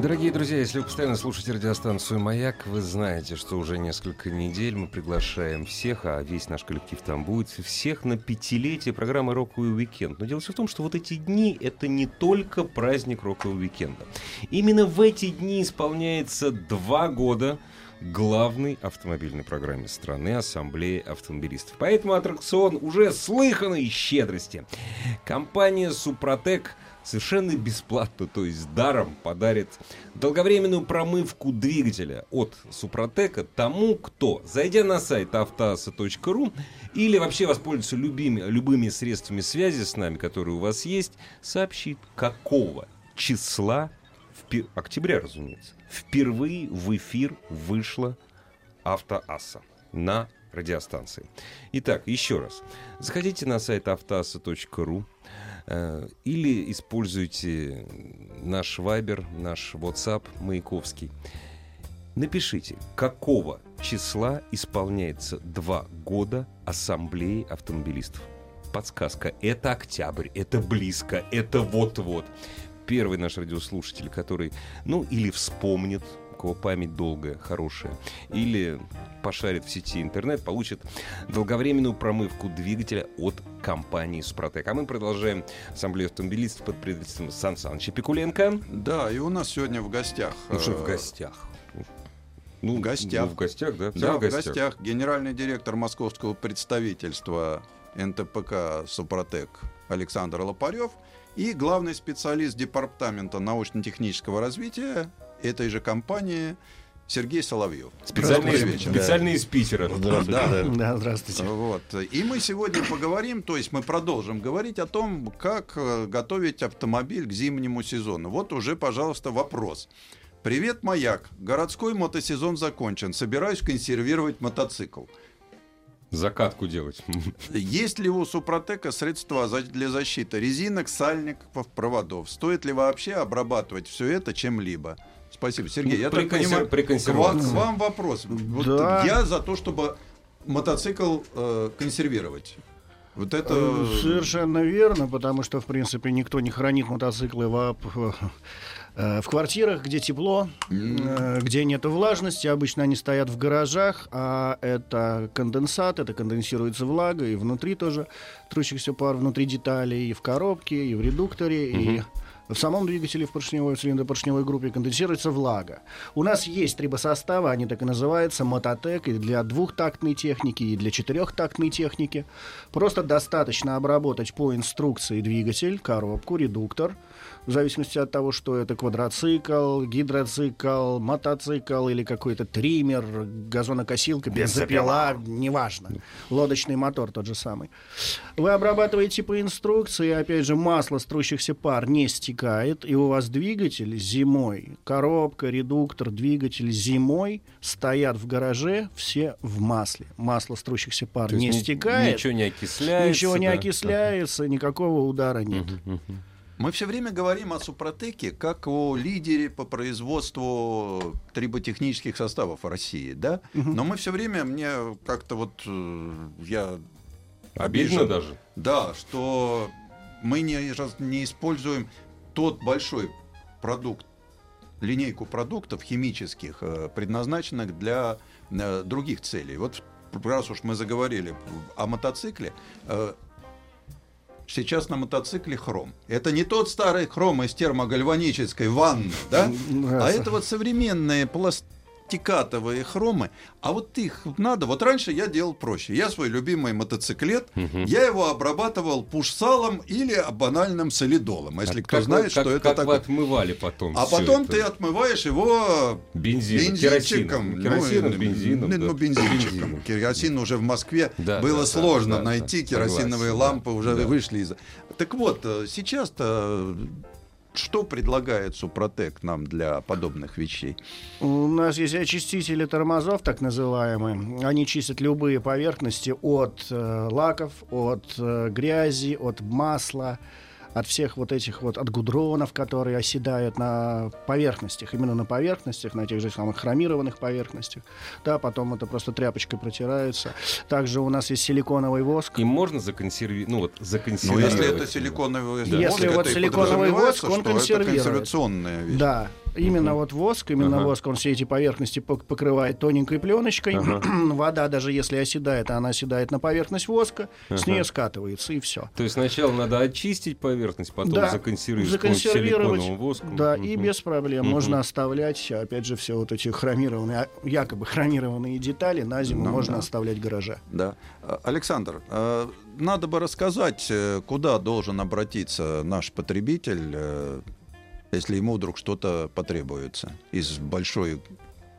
Дорогие друзья, если вы постоянно слушаете радиостанцию «Маяк», вы знаете, что уже несколько недель мы приглашаем всех, а весь наш коллектив там будет, всех на пятилетие программы «Роковый уикенд». Но дело все в том, что вот эти дни — это не только праздник «Рокового уикенда». Именно в эти дни исполняется два года главной автомобильной программе страны Ассамблеи автомобилистов. Поэтому аттракцион уже слыханной щедрости. Компания «Супротек» совершенно бесплатно, то есть даром подарит долговременную промывку двигателя от Супротека тому, кто, зайдя на сайт автоаса.ру или вообще воспользуется любыми, любыми средствами связи с нами, которые у вас есть, сообщит, какого числа, в октября, разумеется, впервые в эфир вышла Автоасса на радиостанции. Итак, еще раз. Заходите на сайт автоаса.ру, или используйте наш Вайбер, наш WhatsApp Маяковский. Напишите, какого числа исполняется два года Ассамблеи автомобилистов. Подсказка. Это октябрь, это близко, это вот-вот. Первый наш радиослушатель, который, ну, или вспомнит кого память долгая, хорошая, или пошарит в сети интернет, получит долговременную промывку двигателя от компании «Супротек». А мы продолжаем ассамблею автомобилистов под председателем Сан Саныча Пикуленко. Да, и у нас сегодня в гостях... Ну что в э, гостях? Ну, в гостях. Ну, в гостях, да? Да, в гостях. гостях. Генеральный директор московского представительства НТПК «Супротек» Александр Лопарев и главный специалист Департамента научно-технического развития этой же компании Сергей Соловьев. Специальный, вечер. специальный из Питера. Здравствуйте. Да, да, здравствуйте. Вот. И мы сегодня поговорим, то есть мы продолжим говорить о том, как э, готовить автомобиль к зимнему сезону. Вот уже, пожалуйста, вопрос. Привет, маяк. Городской мотосезон закончен. Собираюсь консервировать мотоцикл. Закатку делать. Есть ли у Супротека средства для защиты резинок, сальников, проводов? Стоит ли вообще обрабатывать все это чем-либо? Спасибо, Сергей. Я так понимаю, к вам, к вам вопрос. Вот да. Я за то, чтобы мотоцикл э, консервировать. Вот это... Э, совершенно верно, потому что, в принципе, никто не хранит мотоциклы в, э, в квартирах, где тепло, mm. где нет влажности. Обычно они стоят в гаражах, а это конденсат, это конденсируется влага, и внутри тоже трущихся пар, внутри деталей, и в коробке, и в редукторе, mm-hmm. и в самом двигателе в поршневой цилиндропоршневой группе конденсируется влага. У нас есть трибосоставы, они так и называются, мототек, и для двухтактной техники, и для четырехтактной техники. Просто достаточно обработать по инструкции двигатель, коробку, редуктор – в зависимости от того, что это квадроцикл, гидроцикл, мотоцикл или какой-то триммер, газонокосилка, бензопила, неважно. Лодочный мотор тот же самый. Вы обрабатываете по инструкции, опять же, масло струщихся пар не стекает, и у вас двигатель зимой, коробка, редуктор, двигатель зимой стоят в гараже все в масле. Масло струщихся пар не стекает. Ничего не окисляется. Ничего не да? окисляется, никакого удара нет. Uh-huh, uh-huh. Мы все время говорим о Супротеке как о лидере по производству триботехнических составов в России, да? Угу. Но мы все время, мне как-то вот э, я... Обидно обижен, даже. Да, что мы не, не используем тот большой продукт, линейку продуктов химических, э, предназначенных для э, других целей. Вот раз уж мы заговорили о мотоцикле, сейчас на мотоцикле хром. Это не тот старый хром из термогальванической ванны, да? А это вот современные пласт стикатовые хромы, а вот их надо. Вот раньше я делал проще. Я свой любимый мотоциклет, угу. я его обрабатывал пуш-салом или банальным солидолом. А если а кто знает, как, что как это такое. отмывали потом. А потом это. ты отмываешь его Бензин, бензинчиком. Керосином, ну, бензином. Ну, да. бензинчиком. Керосин уже в Москве да, было да, сложно да, найти. Да, керосиновые согласен, лампы да, уже да. вышли из... Так вот, э, сейчас-то что предлагает Супротек нам для подобных вещей? У нас есть очистители тормозов, так называемые. Они чистят любые поверхности от э, лаков, от э, грязи, от масла, от всех вот этих вот, от гудронов, которые оседают на поверхностях, именно на поверхностях, на тех же самых хромированных поверхностях. Да, потом это просто тряпочкой протирается. Также у нас есть силиконовый воск. И можно законсервировать, ну вот Ну, законсервировать. если это силиконовый воск, Если это вот силиконовый воск, он что это консервирует. консервационная вещь. Да, именно вот воск, именно Ага. воск, он все эти поверхности пок- покрывает тоненькой пленочкой. Ага. Вода, даже если оседает, она оседает на поверхность воска, с Ага. нее скатывается, и все. То есть сначала надо очистить поверхность, потом Да, законсервировать, законсервировать, воском. Да, Мгм. и без проблем Мгм. можно оставлять, опять же, все вот эти хромированные, а, якобы хромированные детали на зиму Ну, можно да. оставлять в гараже. Да. А, Александр, а, надо бы рассказать, э, куда должен обратиться наш потребитель, э, если ему вдруг что-то потребуется из большой,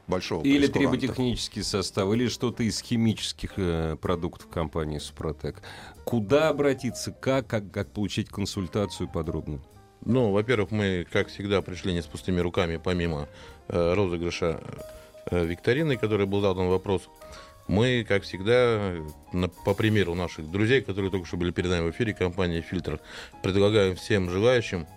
большого Или триботехнический состав, или что-то из химических э, продуктов компании Супротек. Куда обратиться, как, как, как получить консультацию подробно? Ну, во-первых, мы, как всегда, пришли не с пустыми руками, помимо э, розыгрыша э, викторины, который был задан вопрос. Мы, как всегда, на- по примеру наших друзей, которые только что были перед нами в эфире, компании «Фильтр», предлагаем всем желающим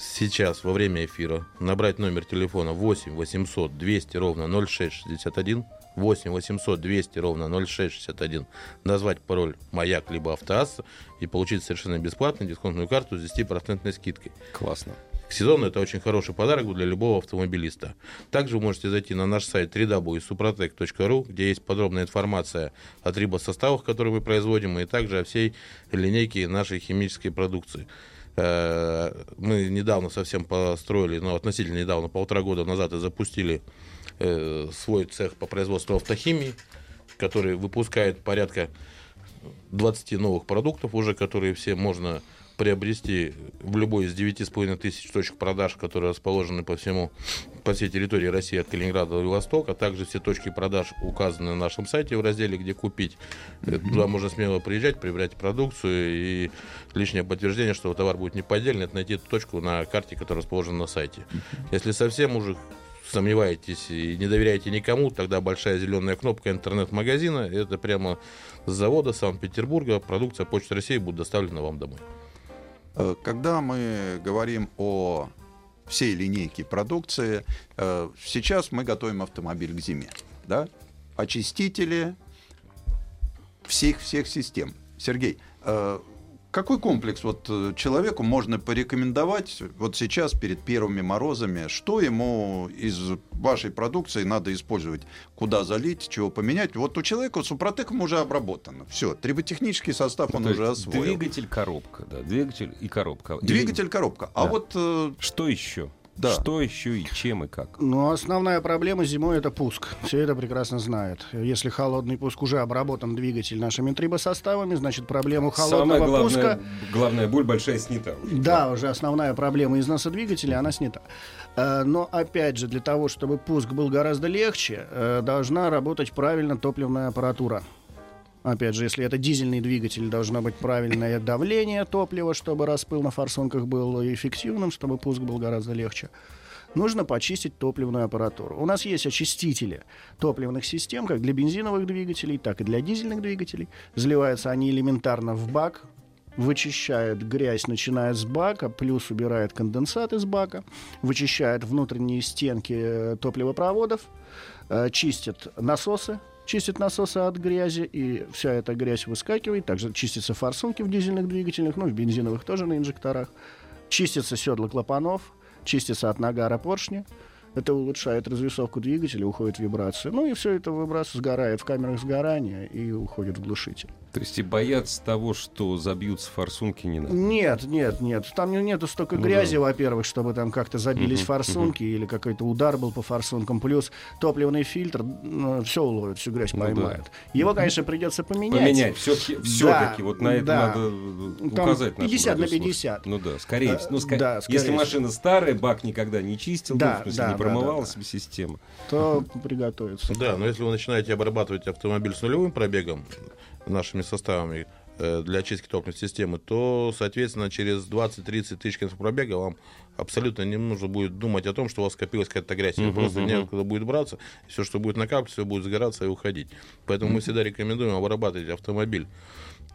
сейчас, во время эфира, набрать номер телефона 8 800 200 ровно 0661, 8 800 200 ровно 0661, назвать пароль «Маяк» либо «Автоасса» и получить совершенно бесплатно дисконтную карту с 10% скидкой. Классно. К сезону это очень хороший подарок для любого автомобилиста. Также вы можете зайти на наш сайт www.suprotec.ru, где есть подробная информация о трибосоставах, которые мы производим, и также о всей линейке нашей химической продукции. Э, Мы недавно совсем построили, ну, относительно недавно, полтора года назад, и запустили э, свой цех по производству автохимии, который выпускает порядка 20 новых продуктов уже, которые все можно приобрести в любой из 9,5 тысяч точек продаж, которые расположены по всему, по всей территории России от Калининграда до Владивостока. Также все точки продаж указаны на нашем сайте в разделе «Где купить». Э, Туда можно смело приезжать, приобретать продукцию и лишнее подтверждение, что товар будет не поддельный, это найти эту точку на карте, которая расположена на сайте. Если совсем уже сомневаетесь и не доверяете никому, тогда большая зеленая кнопка интернет-магазина. Это прямо с завода Санкт-Петербурга. Продукция Почты России будет доставлена вам домой. Э, Когда мы говорим о всей линейке продукции, э, сейчас мы готовим автомобиль к зиме. Да? Очистители всех-всех систем. Сергей, э, какой комплекс вот э, человеку можно порекомендовать вот сейчас перед первыми морозами? Что ему из вашей продукции надо использовать? Куда залить, чего поменять? Вот у человека Супротеком уже обработано. Все, триботехнический состав он То уже освоил. Двигатель, коробка, да, двигатель и коробка. Или- Двигатель, коробка. А Да. вот э, Что еще? Да. Что еще и чем и как? Но основная проблема зимой это пуск. Все это прекрасно знают. Если холодный пуск уже обработан двигатель нашими трибосоставами, значит проблему холодного Самая главная, пуска главная боль большая снята. уже. Да, уже основная проблема износа двигателя, она снята. Э, Но, опять же, для того, чтобы пуск был гораздо легче, э, должна работать правильно топливная аппаратура. Опять же, если это дизельный двигатель, должно быть правильное давление топлива, чтобы распыл на форсунках был эффективным, чтобы пуск был гораздо легче. Нужно почистить топливную аппаратуру. У нас есть очистители топливных систем, как для бензиновых двигателей, так и для дизельных двигателей. Заливаются они элементарно в бак, вычищает грязь, начиная с бака, плюс убирает конденсат из бака, вычищает внутренние стенки топливопроводов, э, чистит насосы, чистит насосы от грязи, и вся эта грязь выскакивает. Также чистятся форсунки в дизельных двигателях, ну, в бензиновых тоже на инжекторах. Чистятся седла клапанов, чистится от нагара поршня. Это улучшает развесовку двигателя, уходит вибрация. Ну и все это выбрасывается, сгорает в камерах сгорания и уходит в глушитель. То есть и бояться того, что забьются форсунки, не надо. Нет, нет, нет. Там не- нету столько Ну грязи, да. во-первых, чтобы там как-то забились Мгм, форсунки или какой-то удар был по форсункам. Плюс топливный фильтр все уловит, всю грязь Ну да. поймает. Его, конечно, придется поменять. Поменять. Все-таки, Да, вот на это да. надо э, Там указать нашим 50 на радиослушателям. 50. Ну да, скорее Э, всего. Ну, ска- да, скорее Если машина старая, бак никогда не чистил, Да, ну, в смысле, да, не да, промывалась да, бы система. То приготовиться. Да, но если вы начинаете обрабатывать автомобиль с нулевым пробегом нашими составами э, для очистки топливной системы, то, соответственно, через 20-30 тысяч километров пробега вам абсолютно не нужно будет думать о том, что у вас скопилась какая-то грязь. Uh-huh, просто uh-huh. некуда будет браться, все, что будет накапливаться, все будет загораться и уходить. Поэтому uh-huh. мы всегда рекомендуем обрабатывать автомобиль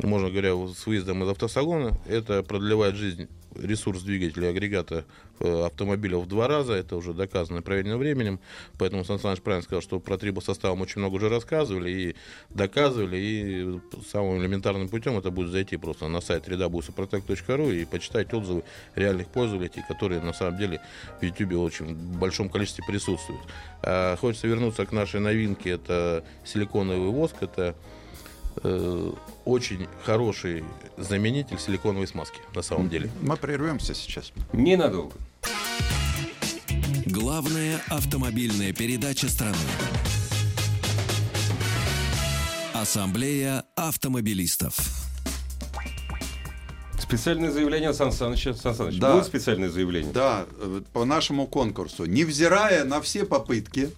можно говоря, с выездом из автосалона. Это продлевает жизнь ресурс двигателя агрегата э, автомобиля в два раза. Это уже доказано проверенным временем. Поэтому Сан Саныч правильно сказал, что про трибосоставом очень много уже рассказывали и доказывали. И самым элементарным путем это будет зайти просто на сайт www.suprotec.ru и почитать отзывы реальных пользователей, которые на самом деле в YouTube очень большом количестве присутствуют. А хочется вернуться к нашей новинке. Это силиконовый воск. Это Э, очень хороший заменитель силиконовой смазки на самом деле. Мы прервемся сейчас. Ненадолго. Главная автомобильная передача страны. Ассамблея автомобилистов. Специальное заявление Сан Саныча. Сан Саныч, да. будет специальное заявление? Да, э, по нашему конкурсу. Невзирая на все попытки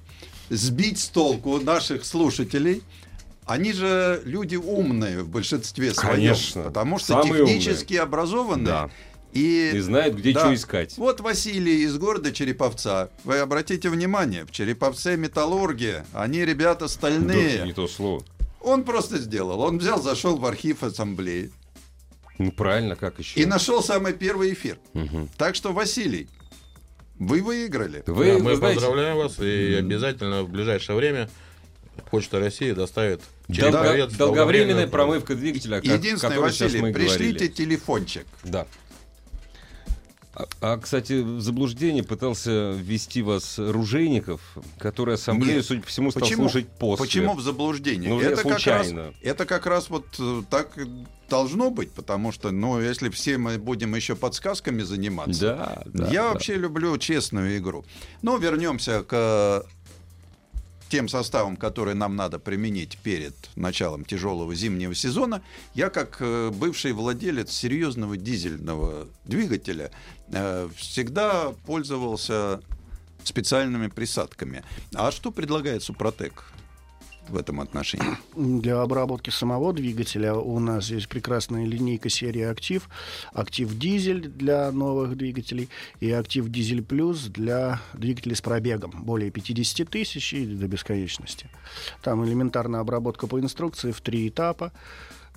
сбить с толку наших слушателей, они же люди умные в большинстве своем. Конечно. Потому что Самые технически умные. образованные. Да. И, и знают, где да. что искать. Вот Василий из города Череповца. Вы обратите внимание, в Череповце металлургия. Они ребята стальные. Да, не то слово. Он просто сделал. Он взял, зашел в архив ассамблеи. Ну правильно, как еще? И нашел самый первый эфир. Угу. Так что, Василий, вы выиграли. Вы, да, мы знаете... поздравляем вас и обязательно в ближайшее время Почта России доставит Долго, долговременная промывка двигателя. Единственное, Василий, пришлите говорили. телефончик. Да. А, а, кстати, в заблуждение пытался ввести вас Ружейников, который ассамблею, Нет. судя по всему, стал Почему? служить после. Почему в заблуждение? Ну, это, как раз, это как раз вот э, так должно быть, потому что, ну, если все мы будем еще подсказками заниматься. Да, да, я да. вообще люблю честную игру. Но вернемся к тем составом, который нам надо применить перед началом тяжелого зимнего сезона, я как э, бывший владелец серьезного дизельного двигателя э, всегда пользовался специальными присадками. А что предлагает Супротек? В этом отношении? Для обработки самого двигателя у нас есть прекрасная линейка серии «Актив». «Актив Дизель» для новых двигателей и «Актив Дизель Плюс» для двигателей с пробегом более 50 тысяч и до бесконечности. Там элементарная обработка по инструкции в три этапа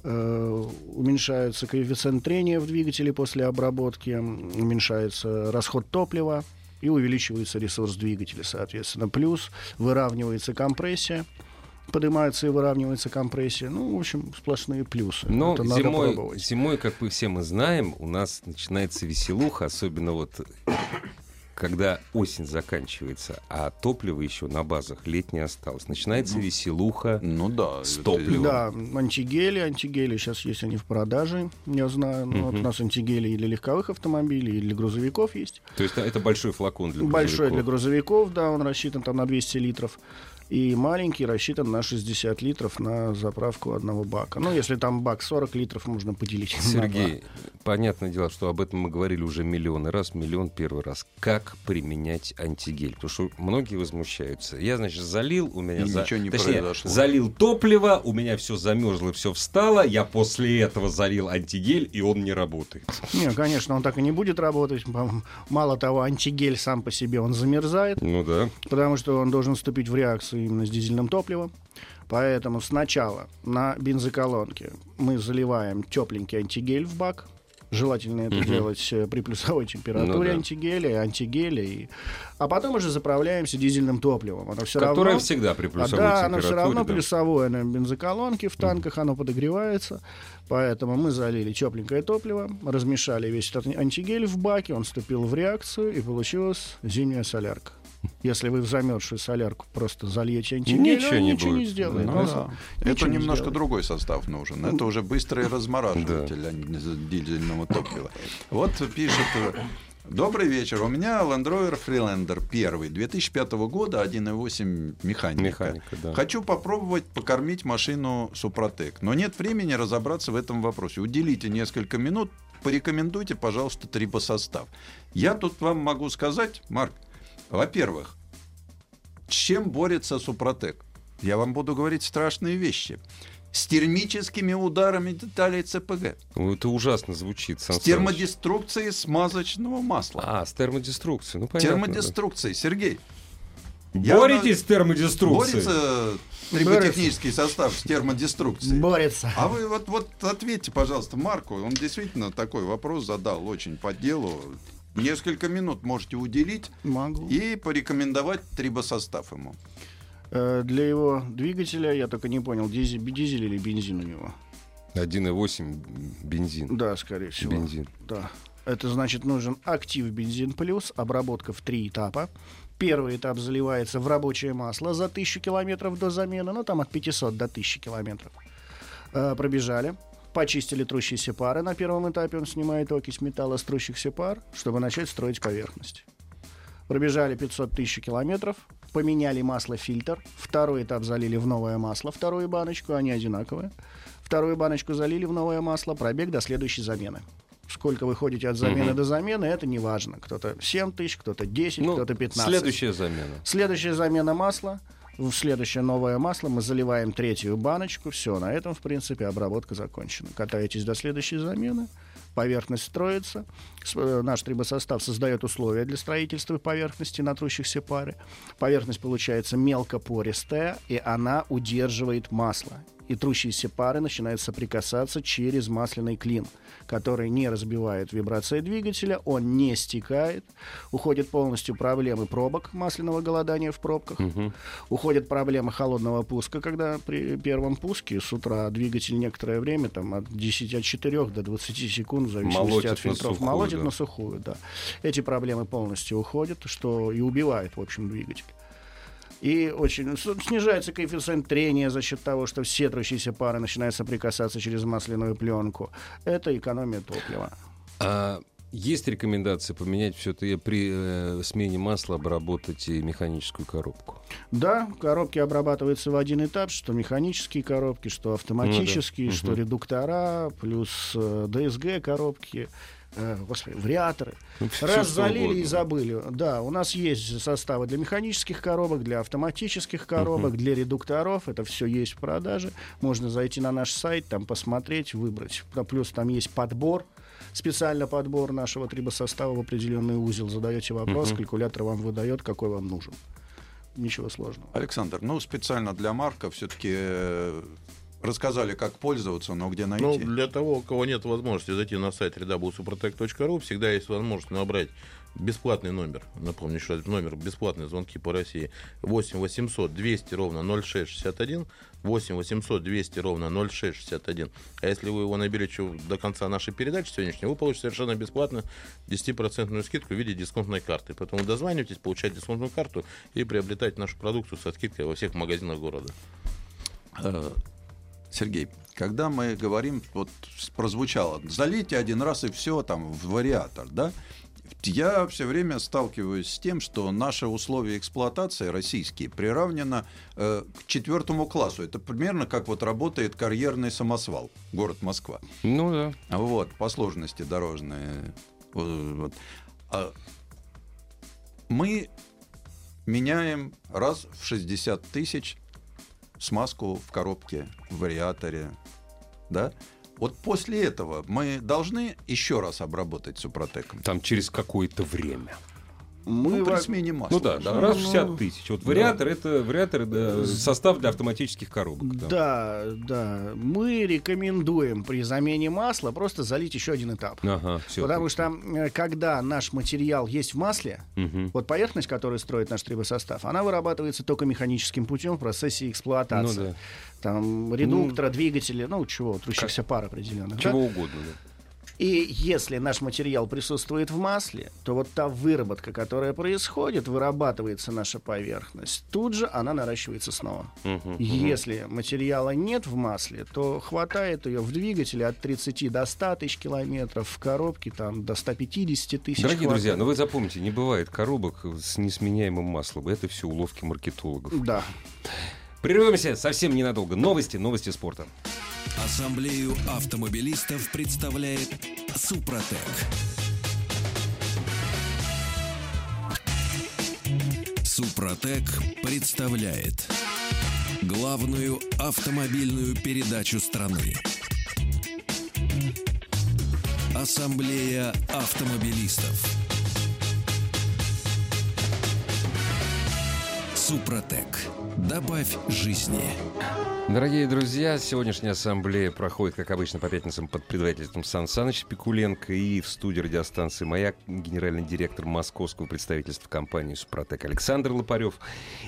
э, уменьшается коэффициент трения в двигателе после обработки, уменьшается расход топлива и увеличивается ресурс двигателя, соответственно. Плюс выравнивается компрессия поднимается и выравнивается компрессия. Ну, в общем, сплошные плюсы. Но Это зимой, надо зимой, как мы все мы знаем, у нас начинается веселуха, особенно вот когда осень заканчивается, а топлива еще на базах летнее осталось, начинается ну, веселуха ну, да, с топливом. Да, антигели, антигели сейчас есть они в продаже, я знаю. Ну, вот у нас антигели и для легковых автомобилей, и для грузовиков есть. То есть это большой флакон для грузовиков? Большой для грузовиков, да, он рассчитан там на 200 литров и маленький рассчитан на 60 литров на заправку одного бака. Ну, если там бак 40 литров, можно поделить. Сергей, понятное дело, что об этом мы говорили уже миллионы раз, миллион первый раз. Как применять антигель? Потому что многие возмущаются. Я, значит, залил, у меня... И за... ничего не Точнее, произошло. залил топливо, у меня все замерзло, все встало, я после этого залил антигель, и он не работает. Не, конечно, он так и не будет работать. Мало того, антигель сам по себе, он замерзает. Ну да. Потому что он должен вступить в реакцию именно с дизельным топливом. Поэтому сначала на бензоколонке мы заливаем тепленький антигель в бак. Желательно это угу. делать э, при плюсовой температуре ну, да. антигеля, антигеля. И... А потом уже заправляемся дизельным топливом. Оно все Которое равно... всегда при плюсовой а, да, оно все равно да. плюсовое на бензоколонке, в танках угу. оно подогревается. Поэтому мы залили тепленькое топливо, размешали весь этот антигель в баке, он вступил в реакцию, и получилась зимняя солярка. Если вы в замерзшую солярку просто зальете антигель, ничего, не, ничего будет. не сделает. Ну, да. Это немножко сделает. другой состав нужен. Это уже быстрый размораживатель а дизельного топлива. Вот пишет Добрый вечер. У меня Land Rover Freelander 1 2005 года, 1.8 механика. механика да. Хочу попробовать покормить машину Супротек, но нет времени разобраться в этом вопросе. Уделите несколько минут, порекомендуйте, пожалуйста, трибосостав. Я тут вам могу сказать, Марк, во-первых, чем борется Супротек? Я вам буду говорить страшные вещи. с термическими ударами деталей ЦПГ. Ну, это ужасно звучит. Сан С термодеструкцией смазочного масла. А, с термодеструкцией. Ну, понятно. термодеструкцией, Сергей. да. Я Боретесь с термодеструкцией? Борется триботехнический состав с термодеструкцией. Борется. А вы вот, вот ответьте, пожалуйста, Марку. Он действительно такой вопрос задал, очень по делу. Несколько минут можете уделить Могу. и порекомендовать трибосостав ему. Э, Для его двигателя, я только не понял, дизель, дизель или бензин у него? 1,8 бензин. Да, скорее всего. Бензин. Да. Это значит, нужен актив бензин плюс, обработка в три этапа. Первый этап заливается в рабочее масло за 1000 километров до замены, ну там от 500 до 1000 километров. Э, пробежали, почистили трущиеся пары. На первом этапе он снимает окись металла с трущихся пар, чтобы начать строить поверхность. Пробежали 500 тысяч километров, поменяли масло-фильтр. Второй этап залили в новое масло, вторую баночку, они одинаковые. Вторую баночку залили в новое масло, пробег до следующей замены. Сколько вы ходите от замены до замены, это не важно. Кто-то 7 тысяч, кто-то 10, Ну, кто-то 15. следующая замена. Следующая замена масла. В следующее новое масло мы заливаем третью баночку. Все, на этом, в принципе, обработка закончена. Катаетесь до следующей замены. Поверхность строится. Э, Наш трибосостав создает условия для строительства поверхности на трущихся пары. Поверхность получается мелкопористая, и она удерживает масло. И трущиеся пары начинают соприкасаться через масляный клин, который не разбивает вибрации двигателя, он не стекает. Уходят полностью проблемы пробок, масляного голодания в пробках. Уходят проблемы холодного пуска, когда при первом пуске с утра двигатель некоторое время, там, от 10 от 4 до 20 секунд, в зависимости Молотит от на фильтров, сухую, молотит да. на сухую, да. Эти проблемы полностью уходят, что и убивает, в общем, двигатель. И очень снижается коэффициент трения за счет того, что все трущиеся пары начинают соприкасаться через масляную пленку. Это экономия топлива. А есть рекомендация поменять все-таки при э, смене масла обработать и механическую коробку? Да, коробки обрабатываются в один этап, что механические коробки, что автоматические, Ну да. что Мгм. редуктора, плюс э, ДСГ коробки, э, господи, вариаторы. Ну, Раз залили и забыли. Да, у нас есть составы для механических коробок, для автоматических коробок, для редукторов. Это все есть в продаже. Можно зайти на наш сайт, там посмотреть, выбрать. Плюс там есть подбор, специально подбор нашего трибосостава в определенный узел. Задаете вопрос, калькулятор вам выдает, какой вам нужен. Ничего сложного. Александр, ну специально для Марка все-таки рассказали, как пользоваться, но где найти. Ну, для того, у кого нет возможности зайти на сайт www.suprotec.ru, всегда есть возможность набрать бесплатный номер. Напомню еще раз, номер бесплатные звонки по России 8 800 200 ровно 0661, 8 800 200 ровно 0661. А если вы его наберете до конца нашей передачи сегодняшней, вы получите совершенно бесплатно 10% скидку в виде дисконтной карты. Поэтому дозванивайтесь, получайте дисконтную карту и приобретайте нашу продукцию со скидкой во всех магазинах города. Э, Сергей, когда мы говорим, вот прозвучало, залейте один раз и все там в вариатор, да? Я все время сталкиваюсь с тем, что наши условия эксплуатации российские приравнено э, к четвертому классу. Это примерно как вот работает карьерный самосвал, город Москва. Ну да. Вот, по сложности дорожные. Вот, вот. А мы меняем раз в 60 тысяч смазку в коробке, в вариаторе. Да? Вот после этого мы должны еще раз обработать супротеком. Там через какое-то время. Мы Ну, при смене масла. Ну да, да, раз в 60 тысяч. Вот вариатор это вариатор да, состав для автоматических коробок. да. Да, да. Мы рекомендуем при замене масла просто залить еще один этап. Ага, все. Потому что э, когда наш материал есть в масле, вот поверхность, которую строит наш трибосостав, она вырабатывается только механическим путем в процессе эксплуатации. Ну да. Там редуктора, двигателя, ну чего, трущихся пар определенных. да? Чего угодно. да. И если наш материал присутствует в масле, то вот та выработка, которая происходит, вырабатывается наша поверхность, тут же она наращивается снова. Если материала нет в масле, то хватает ее в двигателе от 30 до 100 тысяч километров, в коробке там до 150 тысяч. Дорогие хватает. друзья, ну вы запомните, не бывает коробок с несменяемым маслом. Это все уловки маркетологов. Да. Прервемся совсем ненадолго. Новости, новости спорта. Ассамблею автомобилистов представляет Супротек. Супротек представляет Главную автомобильную передачу страны. Ассамблея автомобилистов. Супротек. Добавь жизни. Дорогие друзья, сегодняшняя ассамблея проходит, как обычно, по пятницам под предводительством Сан Саныча Пикуленко и в студии радиостанции «Маяк» генеральный директор московского представительства компании «Супротек» Александр Лопарев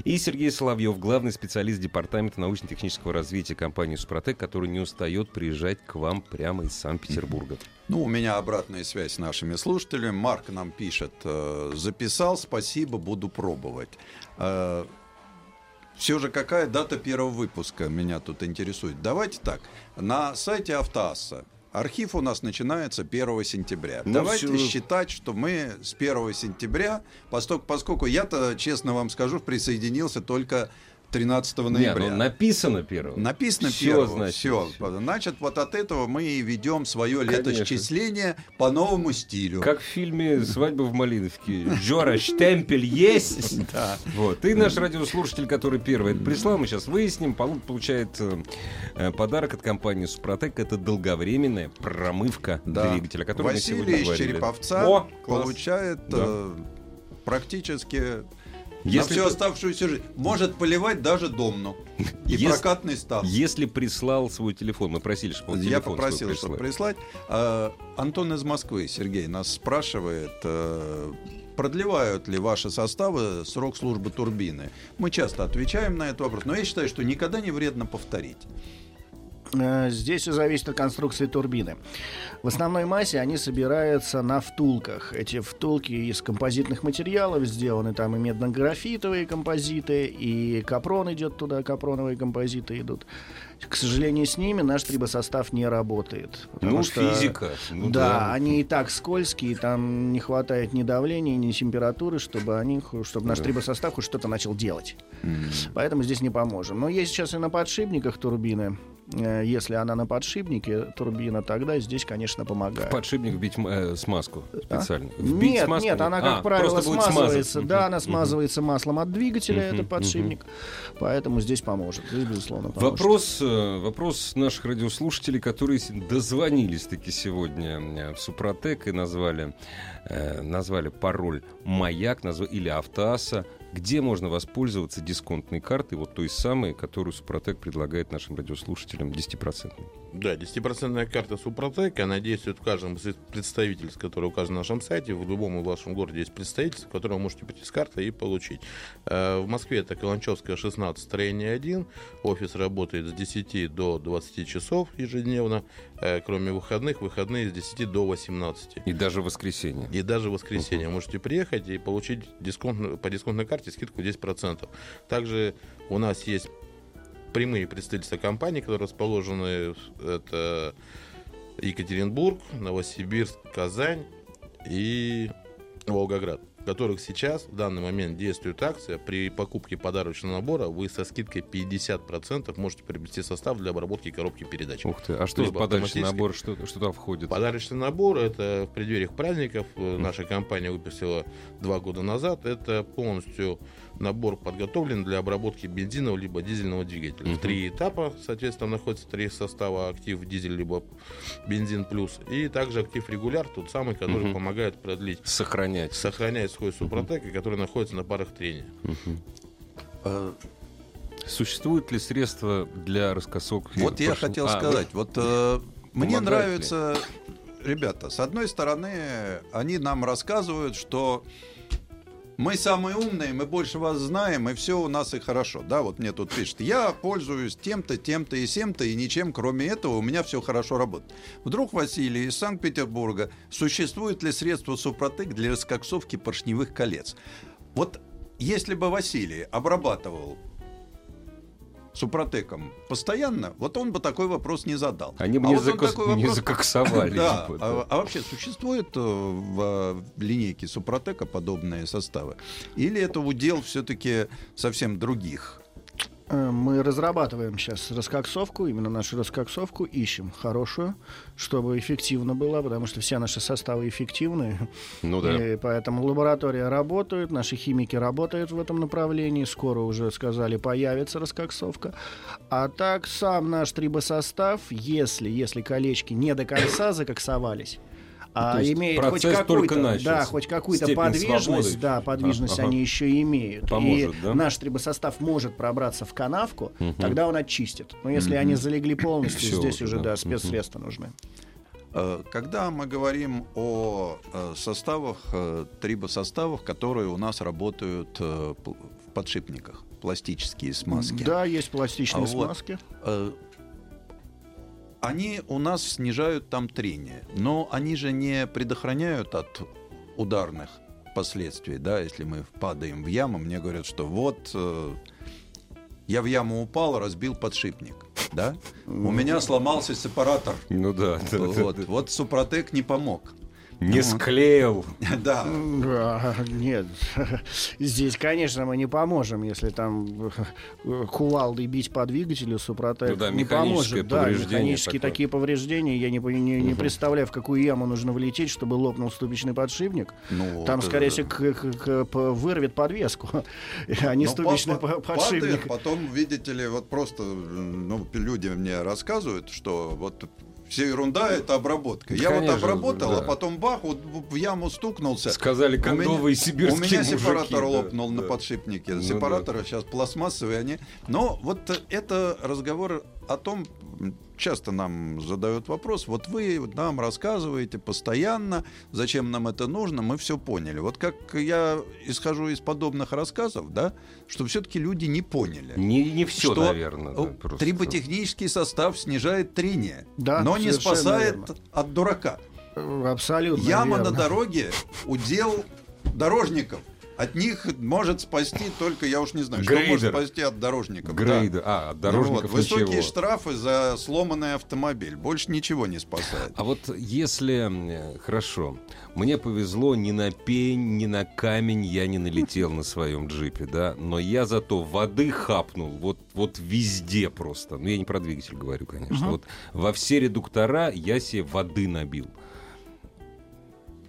и Сергей Соловьев, главный специалист Департамента научно-технического развития компании «Супротек», который не устает приезжать к вам прямо из Санкт-Петербурга. Ну, у меня обратная связь с нашими слушателями. Марк нам пишет, э, записал, спасибо, буду пробовать. Все же какая дата первого выпуска меня тут интересует. Давайте так. На сайте Автоасса архив у нас начинается 1 сентября. Ну, Давайте всё. считать, что мы с 1 сентября, поскольку, поскольку я-то, честно вам скажу, присоединился только 13 Нет, ноября. ну, написано первого. Написано первого. значит, Все. всё. Значит, вот от этого мы и ведем свое Конечно. летосчисление по новому стилю. Как в фильме «Свадьба в Малиновке». Жора, штемпель есть? Да. Вот. И наш радиослушатель, который первый это прислал, мы сейчас выясним, полу- получает э, подарок от компании «Супротек». Это долговременная промывка Да. двигателя, о которой мы сегодня Василий из говорили. Череповца О, получает Да. э, практически на Если всю оставшуюся жизнь. Может поливать даже домну. И Если- прокатный став. Если прислал свой телефон, мы просили, чтобы он Я попросил, чтобы прислать. А, Антон из Москвы, Сергей, нас спрашивает, э, продлевают ли ваши составы срок службы турбины. Мы часто отвечаем на этот вопрос, но я считаю, что никогда не вредно повторить. Э, Здесь все зависит от конструкции турбины. В основной массе они собираются на втулках. Эти втулки из композитных материалов сделаны. Там и медно-графитовые композиты, и капрон идет туда, капроновые композиты идут. К сожалению, с ними наш трибосостав не работает. Ну, что- физика. Ну, да, они и так скользкие, там не хватает ни давления, ни температуры, чтобы, они, чтобы наш Да. трибосостав хоть что-то начал делать. Поэтому здесь не поможем. Но есть сейчас и на подшипниках турбины. Э, Если она на подшипнике турбина, тогда здесь, конечно, В помогает. подшипник вбить м- э, смазку А? специально. Вбить Нет, смазку нет, она, как А, правило, смазывается. Да, она смазывается маслом от двигателя, этот подшипник. Поэтому здесь поможет. Здесь, безусловно, поможет. Вопрос, э, вопрос наших радиослушателей, которые дозвонились таки сегодня э, в Супротек и назвали, э, назвали пароль «Маяк» назва- или «Автоасса». Где можно воспользоваться дисконтной картой, вот той самой, которую Супротек предлагает нашим радиослушателям 10%? Да, 10% карта Супротек, она действует в каждом из представительств, который указан на нашем сайте. В любом вашем городе есть представительство, которое вы можете прийти с картой и получить. Э, В Москве это Каланчевская, 16, строение 1. Офис работает с 10 до 20 часов ежедневно. Э, Кроме выходных, выходные с 10 до 18. И даже воскресенье. И даже воскресенье можете приехать и получить дисконт, по дисконтной карте скидку 10%. Также у нас есть прямые представительства компаний, которые расположены это Екатеринбург, Новосибирск, Казань и Волгоград, в которых сейчас в данный момент действует акция. При покупке подарочного набора вы со скидкой 50% можете приобрести состав для обработки коробки передач. Ух ты, а что за Либо подарочный набор, что, что туда входит? Подарочный набор это в преддвериях праздников э, наша компания выпустила два года назад. Это полностью набор подготовлен для обработки бензинового либо дизельного двигателя. В три этапа, соответственно, находится три состава актив дизель либо бензин плюс и также актив регуляр, тот самый, который Мгм. помогает продлить Сохранять. сохранять свой супротек, и который находится на парах трения. Мгм. Э, Существуют ли средства для раскосок? Вот я Прошу- хотел А, сказать, вот э, мне нравится, ребята, с одной стороны, они нам рассказывают, что мы самые умные, мы больше вас знаем, и все у нас и хорошо. Да, вот мне тут пишет, я пользуюсь тем-то, тем-то и сем-то, и ничем кроме этого у меня все хорошо работает. Вдруг, Василий, из Санкт-Петербурга, существует ли средство Супротек для раскоксовки поршневых колец? Вот если бы Василий обрабатывал Супротеком постоянно, вот он бы такой вопрос не задал. Они бы А не, вот закос- такой не вопрос- закоксовали. Да, типа, а, а вообще существует э, в, в линейке Супротека подобные составы? Или это удел все-таки совсем других Э, мы разрабатываем сейчас раскоксовку, именно нашу раскоксовку, ищем хорошую, чтобы эффективно было, потому что все наши составы эффективны. Ну да. И поэтому лаборатория работает, наши химики работают в этом направлении. Скоро уже сказали, появится раскоксовка. А так сам наш трибосостав, если, если колечки не до конца закоксовались, а То имеет хоть какую-то, начался. да, хоть какую-то подвижность, свободы. да, подвижность А, ага. они еще имеют. Поможет, и да? наш трибосостав может пробраться в канавку, тогда он очистит. Но если они залегли полностью, Всё здесь уже, да. да, спецсредства нужны. Э, Когда мы говорим о э, составах, э, трибосоставах, которые у нас работают в подшипниках, пластические смазки, Да, есть пластичные А вот- смазки. Они у нас снижают там трение, но они же не предохраняют от ударных последствий, да, если мы падаем в яму, мне говорят, что вот э, я в яму упал, разбил подшипник, да, у меня сломался сепаратор, Ну да. вот, да. вот Супротек не помог. Не склеил. Да. Да, нет, здесь, конечно, мы не поможем, если там кувалдой бить по двигателю Супротек Ну да, не поможет. Да, механические такое. такие повреждения, я не, не, не представляю, в какую яму нужно влететь, чтобы лопнул ступичный подшипник. Ну, Там, вот, скорее всего, к- к- к- вырвет подвеску, а не Но ступичный па- по- подшипник. падает, потом, видите ли, вот просто ну, люди мне рассказывают, что вот все ерунда это обработка. Я конечно, вот обработал, да. а потом бах, вот в яму стукнулся. Сказали У меня- кондовые сибирские У меня мужики, сепаратор да, лопнул на подшипнике. Ну Сепараторы сейчас пластмассовые они. Но вот это разговор о том, часто нам задают вопрос, вот вы нам рассказываете постоянно, зачем нам это нужно, мы все поняли. Вот как я исхожу из подобных рассказов, да, что все-таки люди не поняли. Не, не все, что наверное. да, просто. триботехнический состав снижает трение, Да, но не спасает верно. от дурака. Абсолютно Яма верно. на дороге удел дорожников. От них может спасти только, я уж не знаю, что может Грейдер. спасти от дорожников. да. Грейда. А, от Ну дорожников вот, Высокие ничего. штрафы за сломанный автомобиль. Больше ничего не спасает. А вот если... Хорошо. Мне повезло, ни на пень, ни на камень я не налетел на своем джипе, да, но я зато воды хапнул вот, вот везде просто. Ну, я не про двигатель говорю, конечно. Вот во все редуктора я себе воды набил.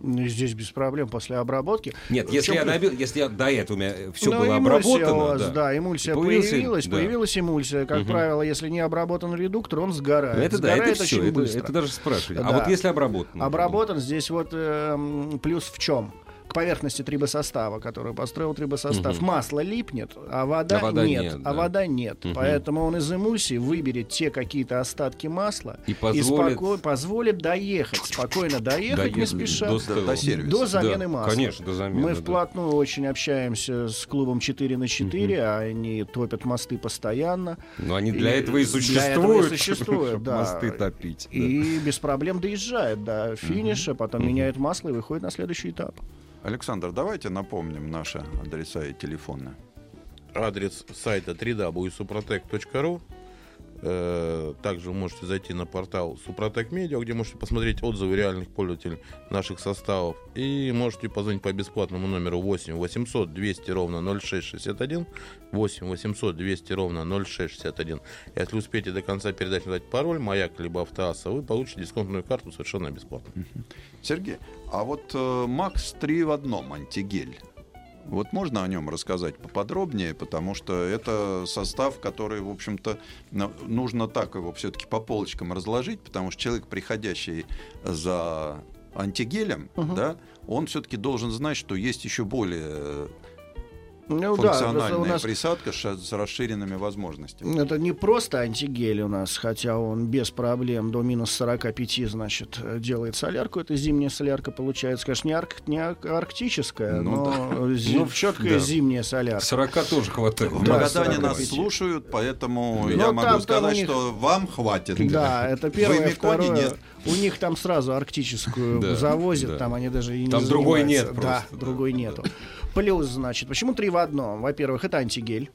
Здесь без проблем после обработки. Нет, если чём я набил, если я до этого у меня все Ну, было обработано, у вас, да. да. эмульсия Появился- появилась, да. появилась эмульсия. Как Мгм. правило, если не обработан редуктор, он сгорает. Это да, сгорает это все, очень это, быстро. это даже спрашивать. А Да. вот если обработан? Обработан здесь вот эм, плюс в чем? К поверхности трибосостава, который построил трибосостав, Мгм. масло липнет, а вода, А вода нет, нет, а да. вода нет. Мгм. Поэтому он из эмульсии выберет те какие-то остатки масла И позволит- споко- позволит доехать, спокойно доехать, не Доехать спеша. до До, до сервиса. До замены Да, масла. конечно, до замены, Мы да. вплотную очень общаемся с клубом 4 на 4, а они топят мосты постоянно. Но они для И этого и для существуют. этого и существуют, чтобы да. Мосты топить. да. И без проблем доезжает до финиша, потом меняют масло и выходит на следующий этап. Александр, давайте напомним наши адреса и телефоны. Адрес сайта www.suprotec.ru Также вы можете зайти на портал Супротек Медиа, где можете посмотреть отзывы реальных пользователей наших составов. И можете позвонить по бесплатному номеру 8 800 200 ровно 0661. 8 800 200 ровно 0661. Если успеете до конца передачи дать пароль, маяк либо автоасса, вы получите дисконтную карту совершенно бесплатно. Сергей, а вот э, Макс 3 в одном антигель. Вот можно о нем рассказать поподробнее, потому что это состав, который, в общем-то, ну, нужно так его все-таки по полочкам разложить, потому что человек, приходящий за антигелем, да, он все-таки должен знать, что есть еще более Ну функциональная у нас присадка с расширенными возможностями. это не просто антигель у нас, хотя он без проблем до минус 45, значит, делает солярку. Это зимняя солярка получается, конечно, не, арк- не ар- арктическая, Ну но зи- Ну, четкая да. зимняя солярка. 40 тоже хватает. В Да, Магадане 45. нас слушают, поэтому Ну, я там- могу там сказать, них- что вам хватит. Да, это первое, Эмиконе второе. нет. У них там сразу арктическую Да, завозят, да. там они даже и не Там другой нет Да, просто, да, другой да. нету. Плюс, значит, почему три в одном? Во-первых, это антигель.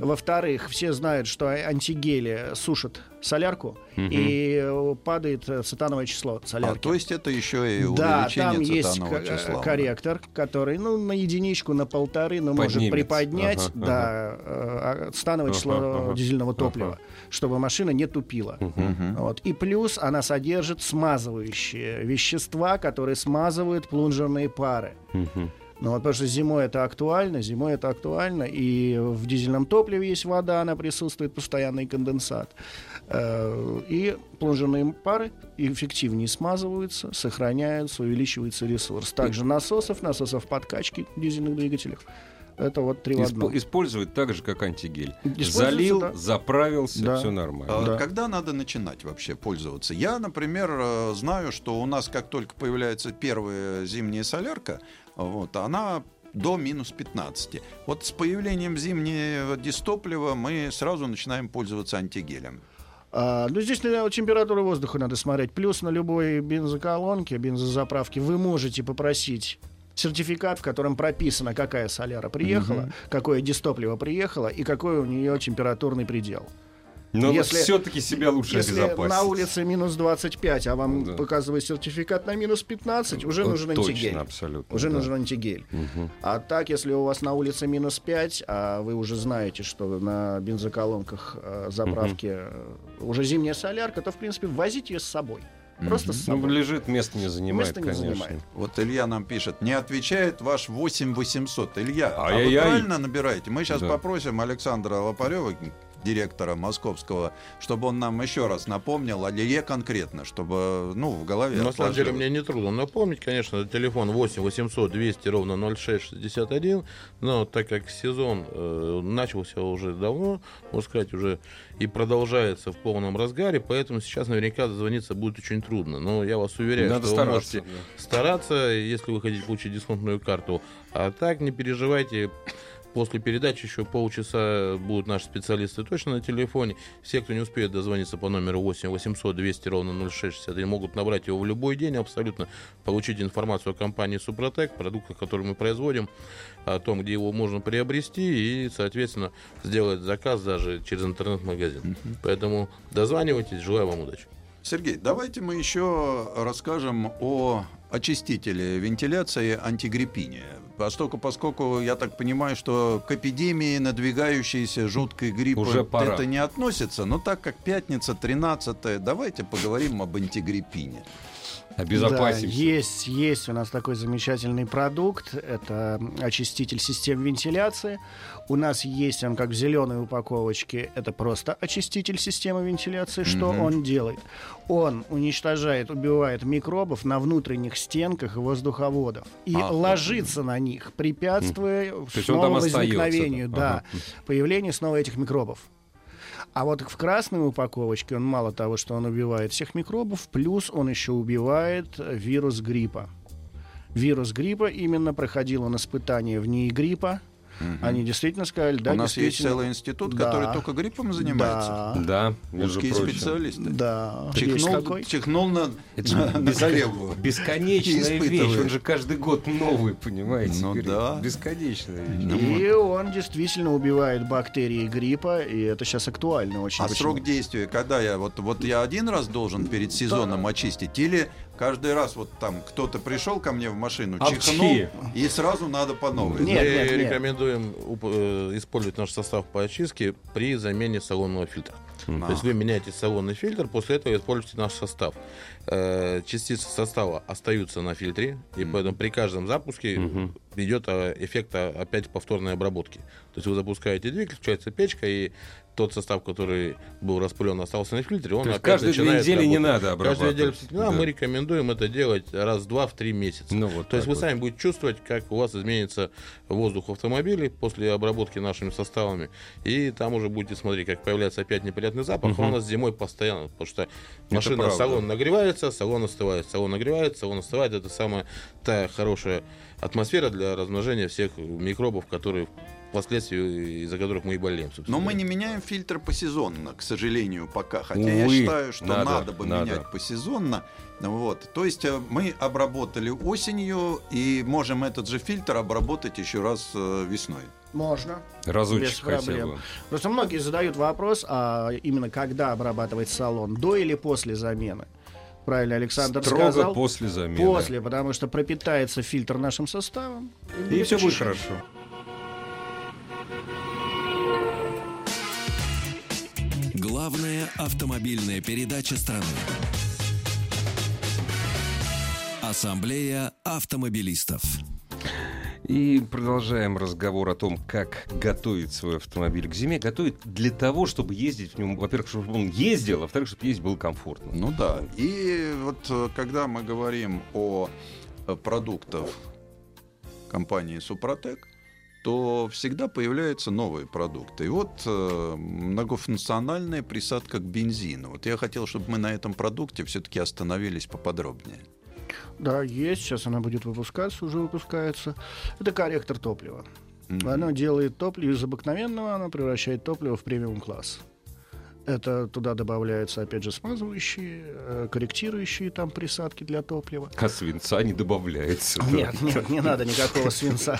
Во-вторых, все знают, что антигели сушат солярку, и э, падает э, цетановое число солярки. А, то есть это еще и Да, увеличение там есть цетанового ко- числа. корректор, который ну, на единичку, на полторы, но может Поднимет. приподнять Ага, да, э, цетановое Ага, число ага. дизельного топлива, чтобы машина не тупила. Вот. И плюс она содержит смазывающие вещества, которые смазывают плунжерные пары. Ну, вот потому что зимой это актуально, зимой это актуально, и в дизельном топливе есть вода, она присутствует, постоянный конденсат. Э, И плунжерные пары эффективнее смазываются, сохраняются, увеличивается ресурс. Также насосов, насосов подкачки в дизельных двигателях. Это вот три в одном. Исп- Использовать так же, как антигель. Залил, да. заправился, Да. все нормально. А Да. Когда надо начинать вообще пользоваться? Я, например, э, знаю, что у нас, как только появляется первая зимняя солярка, вот, она до минус 15. Вот с появлением зимнего дистоплива мы сразу начинаем пользоваться антигелем. А, ну, здесь на температуру воздуха надо смотреть. Плюс на любой бензоколонке, бензозаправке вы можете попросить сертификат, в котором прописано, какая соляра приехала, какое дистопливо приехало и какой у нее температурный предел. Но если- все-таки себя лучше Если обезопасить. на улице минус 25, а вам Да. показывает сертификат на минус 15, уже Вот нужен точно, антигель. абсолютно, Уже да. нужен антигель. А так, если у вас на улице минус 5, а вы уже знаете, что на бензоколонках э, заправки э, уже зимняя солярка, то, в принципе, возите ее с собой. Просто с Ну, собой. лежит, место не занимает, Место не конечно. занимает. Вот Илья нам пишет, не отвечает ваш 8800. Илья, а вы Ай-яй-яй. правильно набираете? Мы сейчас Да. попросим Александра Лопарева, директора московского, чтобы он нам еще раз напомнил о Илье конкретно, чтобы, ну, в голове На самом деле мне не трудно напомнить, конечно, телефон 8 800 200 ровно 0661, но так как сезон э, начался уже давно, можно сказать, уже и продолжается в полном разгаре, поэтому сейчас наверняка дозвониться будет очень трудно. Но я вас уверяю, Надо что стараться, вы можете стараться, если вы хотите получить дисконтную карту. А так не переживайте, После передачи еще полчаса будут наши специалисты точно на телефоне. Все, кто не успеет дозвониться по номеру 8 800 200 ровно 0661, могут набрать его в любой день абсолютно, получить информацию о компании Супротек, продуктах, которые мы производим, о том, где его можно приобрести и, соответственно, сделать заказ даже через интернет-магазин. Поэтому дозванивайтесь, желаю вам удачи. Сергей, давайте мы еще расскажем о очистителе вентиляции антигриппине. Поскольку, поскольку я так понимаю, что к эпидемии надвигающейся жуткой гриппа Уже пора. это не относится, но так как пятница 13 давайте поговорим об антигриппине. Обезопасимся. Да, есть, есть у нас такой замечательный продукт. Это очиститель систем вентиляции. У нас есть он как в зеленой упаковочке. Это просто очиститель системы вентиляции. Что он делает? Он уничтожает, убивает микробов на внутренних стенках воздуховодов и А, ложится на них, препятствуя там снова возникновению, да? да, Ага. появлению снова этих микробов. А вот в красной упаковочке он мало того, что он убивает всех микробов, плюс он еще убивает э, вирус гриппа. Вирус гриппа именно проходил он испытание в НИИ гриппа. Они действительно сказали, да, У нас есть целый институт, Да. который только гриппом занимается. Да, Да, Узкие специалисты. да. Чихнул, чихнул на, на, на коллегу. Бесконечная вещь. Он же каждый год новый, понимаете? Ну Игорь? да. Бесконечная вещь. И он действительно убивает бактерии гриппа, и это сейчас актуально очень. А Почему? срок действия, когда я вот вот я один раз должен перед сезоном очистить, или каждый раз вот там кто-то пришел ко мне в машину, Апчхи. чихнул, и сразу надо по новой. Нет, Мы нет, нет. рекомендуем э, использовать наш состав по очистке при замене салонного фильтра. А. То есть вы меняете салонный фильтр, после этого используете наш состав. Э, Частицы состава остаются на фильтре, и поэтому при каждом запуске идет э, эффект э, опять повторной обработки. То есть вы запускаете двигатель, включается печка, и тот состав, который был распылен, остался на фильтре, он То опять каждые две недели не работать. надо Каждую неделю обрабатывать. да, Да. мы рекомендуем это делать раз-два в три месяца. Ну, вот То есть так вы вот. сами будете чувствовать, как у вас изменится воздух в автомобиле после обработки нашими составами. И там уже будете смотреть, как появляется опять неприятный запах. а У нас зимой постоянно, потому что машина, правда. салон нагревается, салон остывает, салон нагревается, салон остывает. Это самая та хорошая атмосфера для размножения всех микробов, которые последствий, из-за которых мы и болеем. Но мы не меняем фильтр посезонно, к сожалению, пока. Хотя Увы, я считаю, что надо, надо, бы надо. менять посезонно. Вот. То есть э, мы обработали осенью и можем этот же фильтр обработать еще раз э, весной. Можно. Разочек Без хотя проблем. бы. Просто многие задают вопрос, а именно когда обрабатывать салон, до или после замены? Правильно Александр Строго сказал. после замены. После, потому что пропитается фильтр нашим составом. И все будет хорошо. Главная автомобильная передача страны. Ассамблея автомобилистов. И продолжаем разговор о том, как готовить свой автомобиль к зиме. Готовить для того, чтобы ездить в нем, во-первых, чтобы он ездил, а во-вторых, чтобы ездить было комфортно. Ну да. И вот э, когда мы говорим о э, продуктах компании Супротек, то всегда появляются новые продукты. И вот э, многофункциональная присадка к бензину. Вот я хотел, чтобы мы на этом продукте все-таки остановились поподробнее. Да, есть. Сейчас она будет выпускаться, уже выпускается. Это корректор топлива. Мгм. Оно делает топливо из обыкновенного, оно превращает топливо в премиум класс. Это туда добавляются, опять же, смазывающие, э, корректирующие там присадки для топлива. А свинца не добавляется. да. Нет, нет, не надо никакого свинца.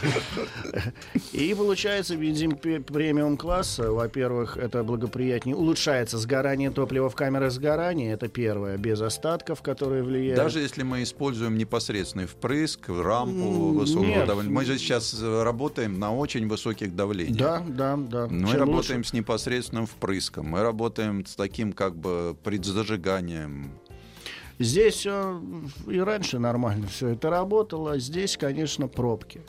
И получается бензин премиум класса. Во-первых, это благоприятнее. Улучшается сгорание топлива в камерах сгорания. Это первое. Без остатков, которые влияют. Даже если мы используем непосредственный впрыск, рампу высокого нет. давления. Мы же сейчас э, работаем на очень высоких давлениях. Да, да, да. Мы Чем работаем лучше- с непосредственным впрыском, мы работаем с таким как бы предзажиганием. Здесь э, и раньше нормально все это работало. Здесь, конечно, пробки.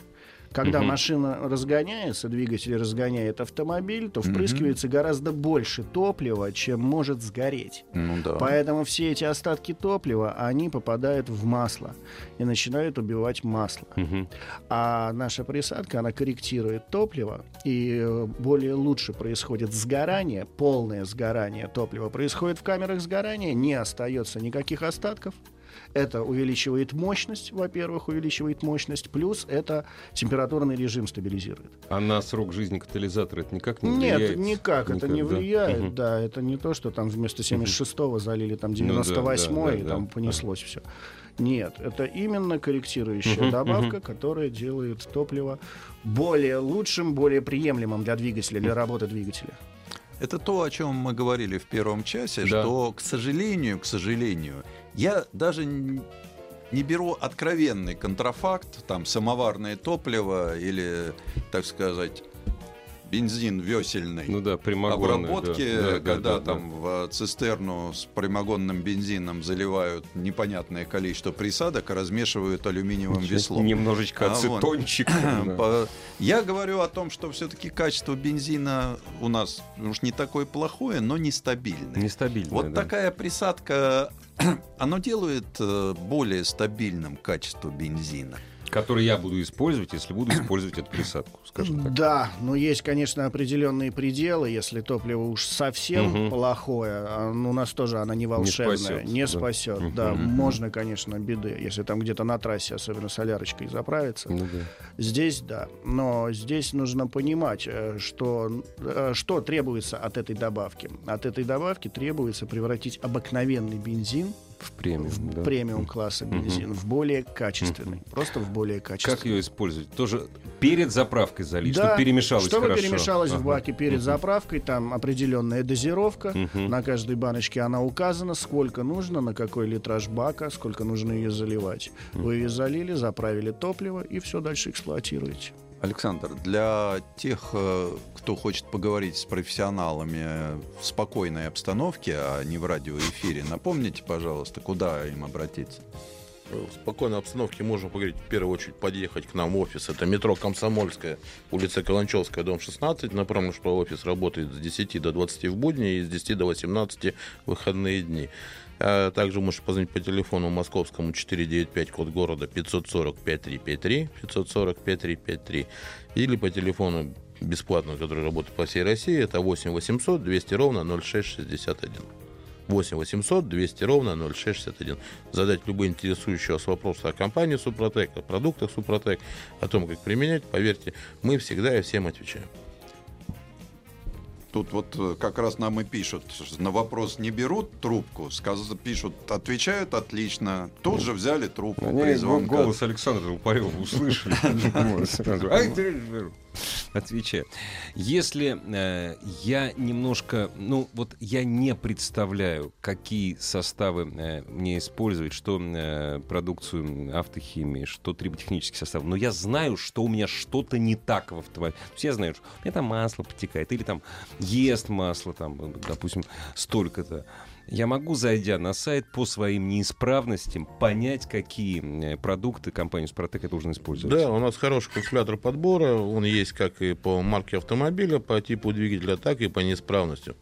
Когда Мгм. машина разгоняется, двигатель разгоняет автомобиль, то впрыскивается гораздо больше топлива, чем может сгореть. Ну да. Поэтому все эти остатки топлива, они попадают в масло и начинают убивать масло. Мгм. А наша присадка, она корректирует топливо, и э, более лучше происходит сгорание, полное сгорание топлива происходит в камерах сгорания, не остается никаких остатков. Это увеличивает мощность, во-первых, увеличивает мощность, плюс это температурный режим стабилизирует. А на срок жизни катализатора это никак не Нет, влияет? никак, это не Никак, да? влияет, Мгм. да, это не то, что там вместо 76-го залили там Ну да, 98-й, да, и да, там да. понеслось все. Нет, это именно корректирующая добавка, которая делает топливо более лучшим, более приемлемым для двигателя, для работы двигателя. Это то, о чем мы говорили в первом часе, Да. что, к сожалению, к сожалению, я даже не беру откровенный контрафакт, там самоварное топливо или, так сказать, бензин весельный. Ну да, прямогонный. обработки, да, да, да, когда да, да. там в цистерну с прямогонным бензином заливают непонятное количество присадок, и размешивают алюминиевым веслом. Немножечко А, ацетончик. да. По- Я говорю о том, что все-таки качество бензина у нас уж не такое плохое, но нестабильное. Нестабильно. Вот да. такая присадка, оно делает э, более стабильным качество бензина. Который я буду использовать, если буду использовать эту присадку, скажем так. Да, но есть, конечно, определенные пределы, если топливо уж совсем Мгм. плохое, а, ну, у нас тоже она не волшебная, спасет, не да. спасет. Мгм. Да, Мгм. можно, конечно, беды, если там где-то на трассе, особенно солярочкой, заправиться. Ну да. Здесь да, но здесь нужно понимать, э, что, э, что требуется от этой добавки. От этой добавки требуется превратить обыкновенный бензин В премиум. в да. премиум класса бензин, в более качественный. Просто в более качественный. Как ее использовать? Тоже перед заправкой залить, Да, чтобы перемешалось чтобы хорошо. перемешалось в Ага. баке перед заправкой, там определенная дозировка. Мгм. На каждой баночке она указана, сколько нужно, на какой литраж бака, сколько нужно ее заливать. Вы ее залили, заправили топливо и все дальше эксплуатируете. Александр, для тех, э, кто хочет поговорить с профессионалами в спокойной обстановке, а не в радиоэфире, напомните, пожалуйста, куда им обратиться. В спокойной обстановке можно поговорить, в первую очередь, подъехать к нам в офис. Это метро Комсомольская, улица Каланчевская, дом 16. Напомню, что офис работает с 10 до 20 в будни и с 10 до 18 в выходные дни. А также можете позвонить по телефону московскому 495, код города 540 5353, 540 5353, или по телефону бесплатно, который работает по всей России, это 8 800 200 ровно 0661. 8 800 200 ровно 0661. Задать любые интересующие вас вопросы о компании Супротек, о продуктах Супротек, о том, как применять. Поверьте, мы всегда и всем отвечаем. Тут вот э, как раз нам и пишут, на вопрос не берут трубку, сказ... пишут, отвечают отлично, тут же взяли трубку. Они голос Александра Упарева услышали. Отвечаю. Если э, я немножко, ну вот я не представляю, какие составы э, мне использовать, что э, продукцию автохимии, что триботехнический состав, но я знаю, что у меня что-то не так в автомобиле. То есть я что у меня там масло потекает, или там ест масло, там, допустим, столько-то. Я могу, зайдя на сайт по своим неисправностям, понять, какие э, продукты компании «Супротек» я должен использовать. Да, у нас хороший калькулятор подбора. Он есть как и по марке автомобиля, по типу двигателя, так и по неисправностям.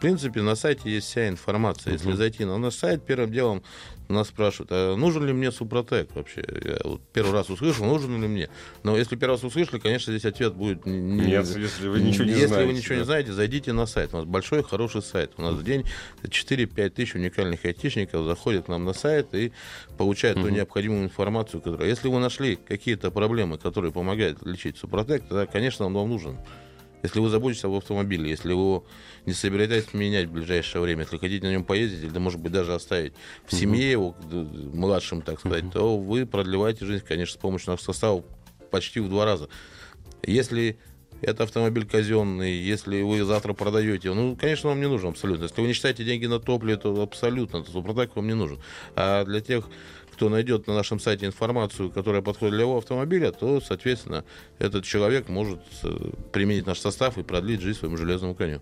В принципе, на сайте есть вся информация. Если зайти на наш сайт, первым делом нас спрашивают, а нужен ли мне Супротек вообще? Я вот первый раз услышал, нужен ли мне. Но если первый раз услышали, конечно, здесь ответ будет... Не, Нет, если вы ничего не если знаете. вы ничего да. не знаете, зайдите на сайт. У нас большой, хороший сайт. У нас в день 4-5 тысяч уникальных айтишников заходят к нам на сайт и получают ту необходимую информацию, которая... Если вы нашли какие-то проблемы, которые помогают лечить Супротек, тогда, конечно, он вам нужен. Если вы заботитесь об автомобиле, если вы его не собираетесь менять в ближайшее время, если хотите на нем поездить, или, может быть, даже оставить в семье его, д- младшим, так сказать, то вы продлеваете жизнь, конечно, с помощью наших составов почти в два раза. Если это автомобиль казенный, если вы завтра продаете, ну, конечно, вам не нужен абсолютно. Если вы не считаете деньги на топливо, то абсолютно, то Супротек вам не нужен. А для тех, кто найдет на нашем сайте информацию, которая подходит для его автомобиля, то, соответственно, этот человек может э, применить наш состав и продлить жизнь своему железному коню.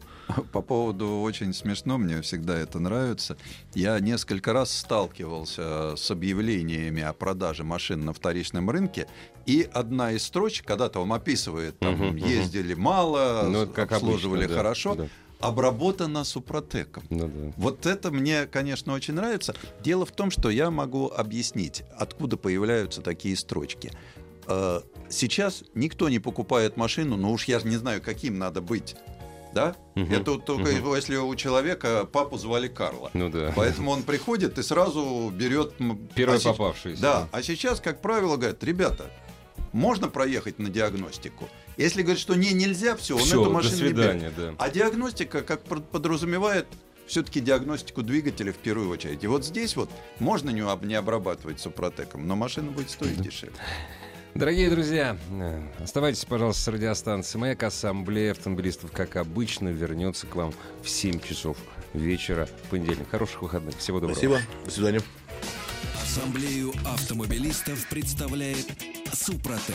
По поводу очень смешно, мне всегда это нравится. Я несколько раз сталкивался с объявлениями о продаже машин на вторичном рынке, и одна из строчек, когда-то вам описывает, там, мгм. ездили мало, Ну, как обслуживали обычно, да, хорошо, да. Обработана супротеком. Ну да. Вот это мне, конечно, очень нравится. Дело в том, что я могу объяснить, откуда появляются такие строчки. Э, Сейчас никто не покупает машину, но уж я не знаю, каким надо быть. Да? Мгм. Это только если у человека папу звали Карла. Ну да. Поэтому он приходит и сразу берет... Первый а попавшийся. Да, а сейчас, как правило, говорят, ребята, можно проехать на диагностику. Если говорит, что не, нельзя, все, он Все, эту до машину не берет. свидания, да. А диагностика, как под- подразумевает, все-таки диагностику двигателя в первую очередь. И вот здесь вот можно не, об- не обрабатывать супротеком, но машина будет стоить дешевле. Дорогие друзья, э, оставайтесь, пожалуйста, с радиостанцией «Маяк». Ассамблея автомобилистов, как обычно, вернется к вам в 7 часов вечера в понедельник. Хороших выходных. Всего доброго. Спасибо. До свидания. Ассамблею автомобилистов представляет Супротек.